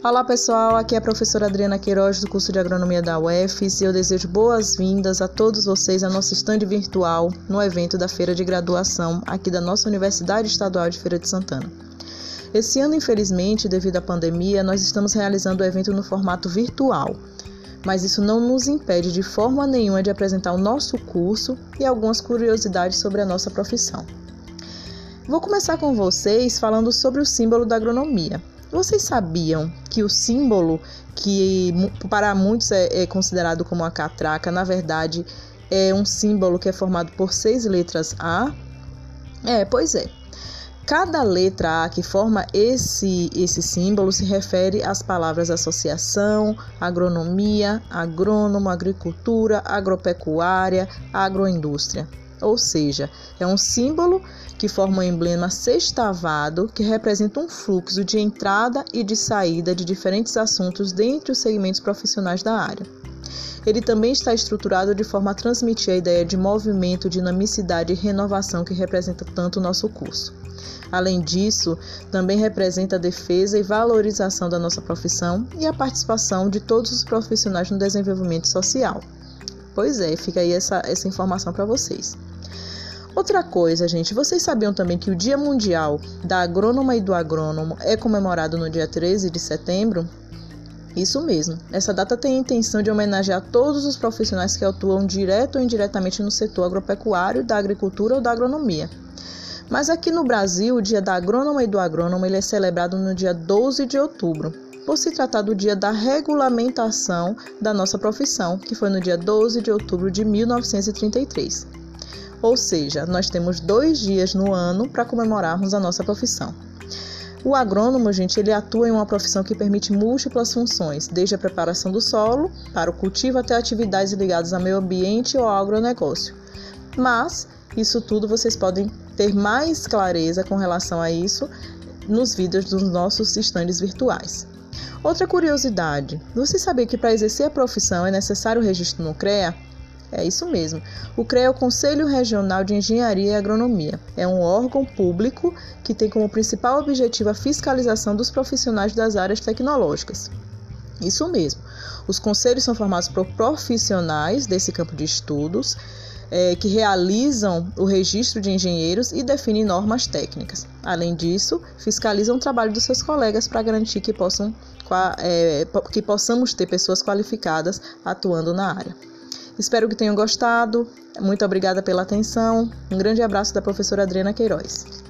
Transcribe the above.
Olá pessoal, aqui é a professora Adriana Queiroz do curso de Agronomia da UFES e eu desejo boas-vindas a todos vocês ao nosso estande virtual no evento da Feira de Graduação aqui da nossa Universidade Estadual de Feira de Santana. Esse ano, infelizmente, devido à pandemia, nós estamos realizando o evento no formato virtual, mas isso não nos impede de forma nenhuma de apresentar o nosso curso e algumas curiosidades sobre a nossa profissão. Vou começar com vocês falando sobre o símbolo da agronomia. Vocês sabiam que o símbolo que para muitos é, é considerado como a catraca, na verdade é um símbolo que é formado por seis letras A? É, pois é. Cada letra A que forma esse, esse símbolo se refere às palavras associação, agronomia, agrônomo, agricultura, agropecuária, agroindústria. Ou seja, é um símbolo que forma um emblema sextavado que representa um fluxo de entrada e de saída de diferentes assuntos dentre os segmentos profissionais da área. Ele também está estruturado de forma a transmitir a ideia de movimento, dinamicidade e renovação que representa tanto o nosso curso. Além disso, também representa a defesa e valorização da nossa profissão e a participação de todos os profissionais no desenvolvimento social. Pois é, fica aí essa, essa informação para vocês. Outra coisa, gente, vocês sabiam também que o Dia Mundial da Agrônoma e do Agrônomo é comemorado no dia 13 de setembro? Isso mesmo. Essa data tem a intenção de homenagear todos os profissionais que atuam direto ou indiretamente no setor agropecuário, da agricultura ou da agronomia. Mas aqui no Brasil, o Dia da Agrônoma e do Agrônomo ele é celebrado no dia 12 de outubro, por se tratar do dia da regulamentação da nossa profissão, que foi no dia 12 de outubro de 1933. Ou seja, nós temos dois dias no ano para comemorarmos a nossa profissão. O agrônomo, gente, ele atua em uma profissão que permite múltiplas funções, desde a preparação do solo para o cultivo até atividades ligadas ao meio ambiente ou ao agronegócio. Mas isso tudo vocês podem ter mais clareza com relação a isso nos vídeos dos nossos estandes virtuais. Outra curiosidade: você sabia que para exercer a profissão é necessário o registro no CREA? É isso mesmo. O CREA é o Conselho Regional de Engenharia e Agronomia. É um órgão público que tem como principal objetivo a fiscalização dos profissionais das áreas tecnológicas. Isso mesmo. Os conselhos são formados por profissionais desse campo de estudos é, que realizam o registro de engenheiros e definem normas técnicas. Além disso, fiscalizam o trabalho dos seus colegas para garantir que, possam, é, que possamos ter pessoas qualificadas atuando na área. Espero que tenham gostado. Muito obrigada pela atenção. Um grande abraço da professora Adriana Queiroz.